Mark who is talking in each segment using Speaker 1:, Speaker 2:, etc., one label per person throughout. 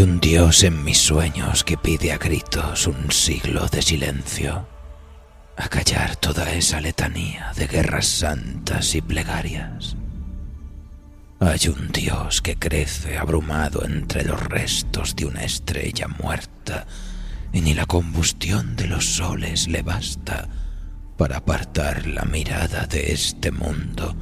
Speaker 1: Hay un Dios en mis sueños que pide a gritos un siglo de silencio, a callar toda esa letanía de guerras santas y plegarias. Hay un Dios que crece abrumado entre los restos de una estrella muerta, y ni la combustión de los soles le basta para apartar la mirada de este mundo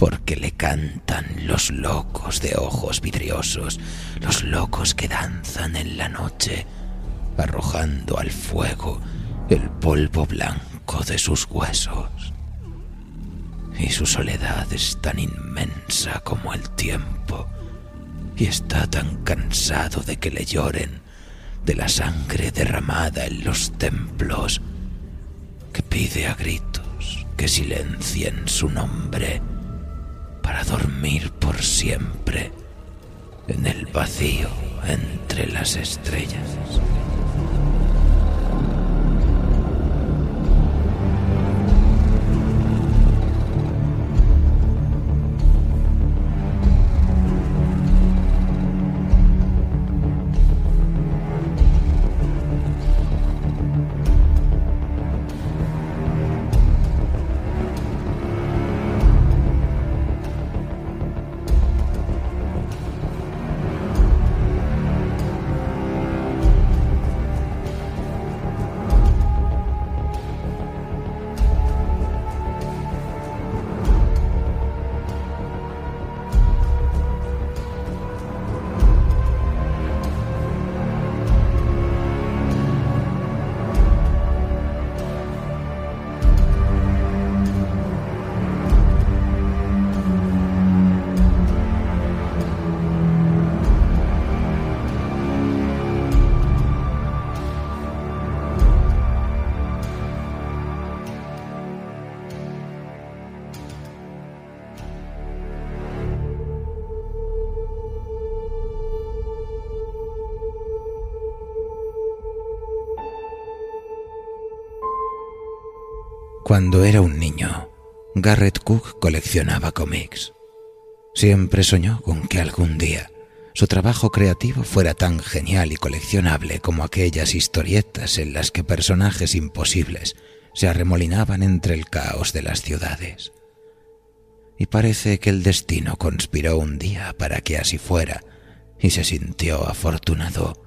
Speaker 1: porque le cantan los locos de ojos vidriosos, los locos que danzan en la noche, arrojando al fuego el polvo blanco de sus huesos. Y su soledad es tan inmensa como el tiempo, y está tan cansado de que le lloren de la sangre derramada en los templos, que pide a gritos que silencien su nombre para dormir por siempre en el vacío entre las estrellas. Cuando era un niño, Garrett Cook coleccionaba cómics. Siempre soñó con que algún día su trabajo creativo fuera tan genial y coleccionable como aquellas historietas en las que personajes imposibles se arremolinaban entre el caos de las ciudades. Y parece que el destino conspiró un día para que así fuera, y se sintió afortunado,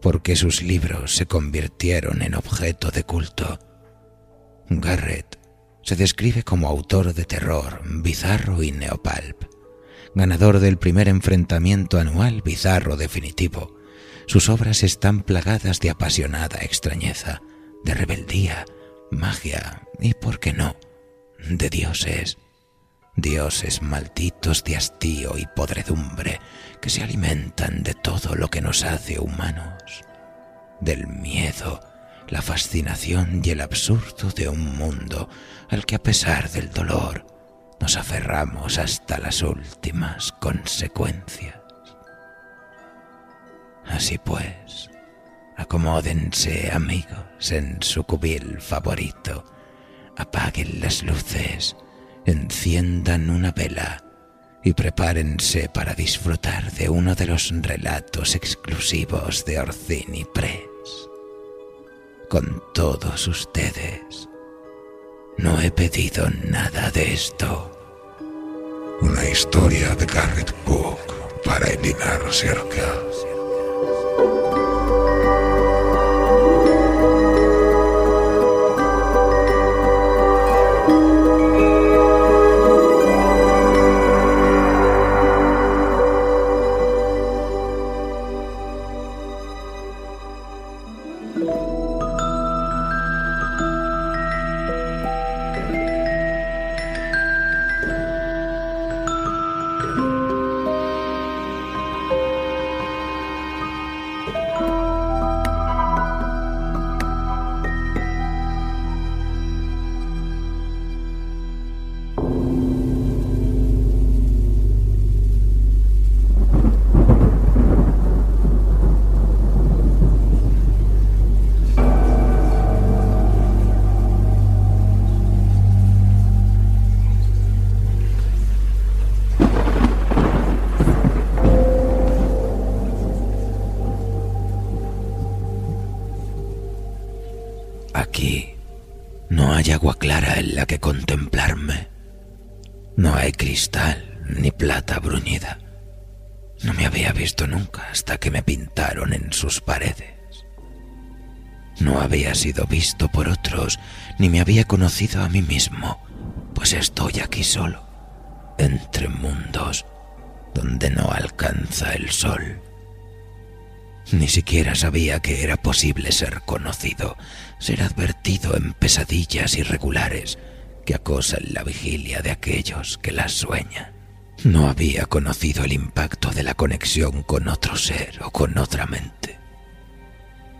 Speaker 1: porque sus libros se convirtieron en objeto de culto Garrett se describe como autor de terror, bizarro y neopalp, ganador del primer enfrentamiento anual bizarro definitivo. Sus obras están plagadas de apasionada extrañeza, de rebeldía, magia y, por qué no, de dioses. Dioses malditos de hastío y podredumbre que se alimentan de todo lo que nos hace humanos, del miedo, la fascinación y el absurdo de un mundo al que a pesar del dolor nos aferramos hasta las últimas consecuencias. Así pues, acomódense amigos en su cubil favorito, apaguen las luces, enciendan una vela y prepárense para disfrutar de uno de los relatos exclusivos de Orcini Press con todos ustedes. No he pedido nada de esto.
Speaker 2: Una historia de Garrett Cook para Elinar Cerca.
Speaker 1: thank no hay agua clara en la que contemplarme. No hay cristal ni plata bruñida. No me había visto nunca hasta que me pintaron en sus paredes. No había sido visto por otros, ni me había conocido a mí mismo, pues estoy aquí solo, entre mundos donde no alcanza el sol. Ni siquiera sabía que era posible ser conocido, ser advertido en pesadillas irregulares que acosan la vigilia de aquellos que las sueñan. No había conocido el impacto de la conexión con otro ser o con otra mente.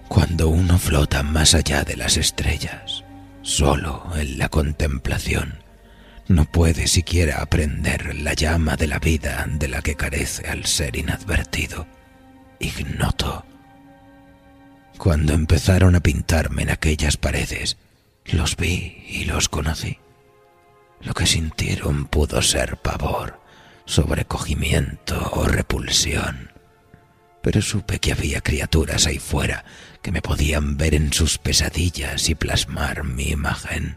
Speaker 1: Cuando uno flota más allá de las estrellas, solo en la contemplación, no puede siquiera aprender la llama de la vida de la que carece al ser inadvertido, ignoto. Cuando empezaron a pintarme en aquellas paredes, los vi y los conocí. Lo que sintieron pudo ser pavor, sobrecogimiento o repulsión. Pero supe que había criaturas ahí fuera que me podían ver en sus pesadillas y plasmar mi imagen.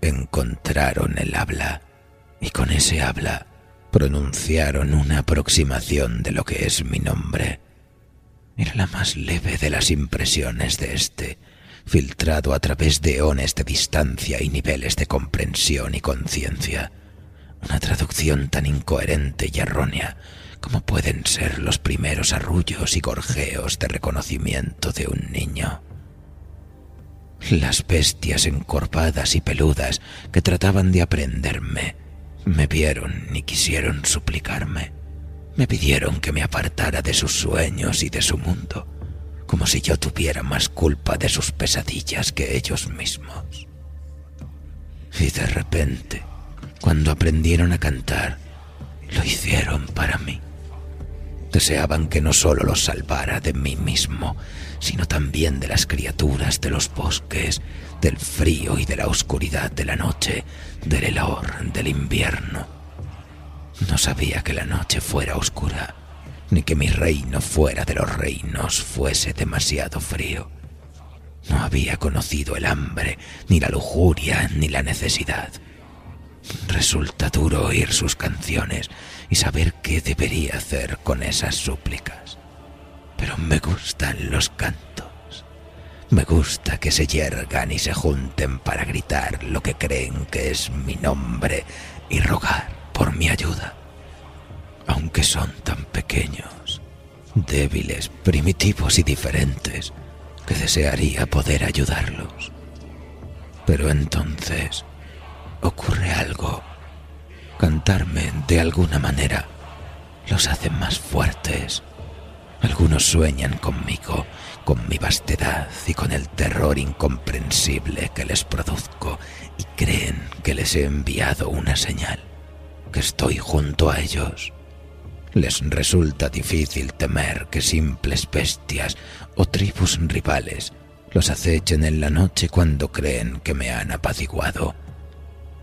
Speaker 1: Encontraron el habla y con ese habla pronunciaron una aproximación de lo que es mi nombre. Era la más leve de las impresiones de este, filtrado a través de eones de distancia y niveles de comprensión y conciencia una traducción tan incoherente y errónea como pueden ser los primeros arrullos y gorjeos de reconocimiento de un niño. Las bestias encorvadas y peludas que trataban de aprenderme me vieron y quisieron suplicarme. Me pidieron que me apartara de sus sueños y de su mundo, como si yo tuviera más culpa de sus pesadillas que ellos mismos. Y de repente, cuando aprendieron a cantar, lo hicieron para mí. Deseaban que no solo los salvara de mí mismo, sino también de las criaturas de los bosques, del frío y de la oscuridad de la noche, del helor del invierno. No sabía que la noche fuera oscura, ni que mi reino fuera de los reinos fuese demasiado frío. No había conocido el hambre, ni la lujuria, ni la necesidad. Resulta duro oír sus canciones y saber qué debería hacer con esas súplicas. Pero me gustan los cantos. Me gusta que se yergan y se junten para gritar lo que creen que es mi nombre y rogar por mi ayuda. Aunque son tan pequeños, débiles, primitivos y diferentes, que desearía poder ayudarlos. Pero entonces ocurre algo. Cantarme de alguna manera los hace más fuertes. Algunos sueñan conmigo, con mi vastedad y con el terror incomprensible que les produzco y creen que les he enviado una señal, que estoy junto a ellos. Les resulta difícil temer que simples bestias o tribus rivales los acechen en la noche cuando creen que me han apaciguado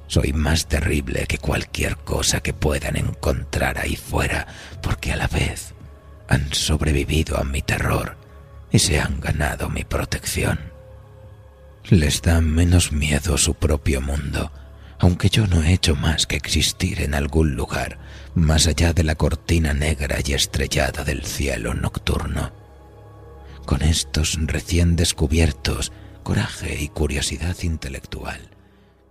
Speaker 1: soy más terrible que cualquier cosa que puedan encontrar ahí fuera, porque a la vez han sobrevivido a mi terror y se han ganado mi protección. Les da menos miedo su propio mundo, aunque yo no he hecho más que existir en algún lugar más allá de la cortina negra y estrellada del cielo nocturno. Con estos recién descubiertos coraje y curiosidad intelectual,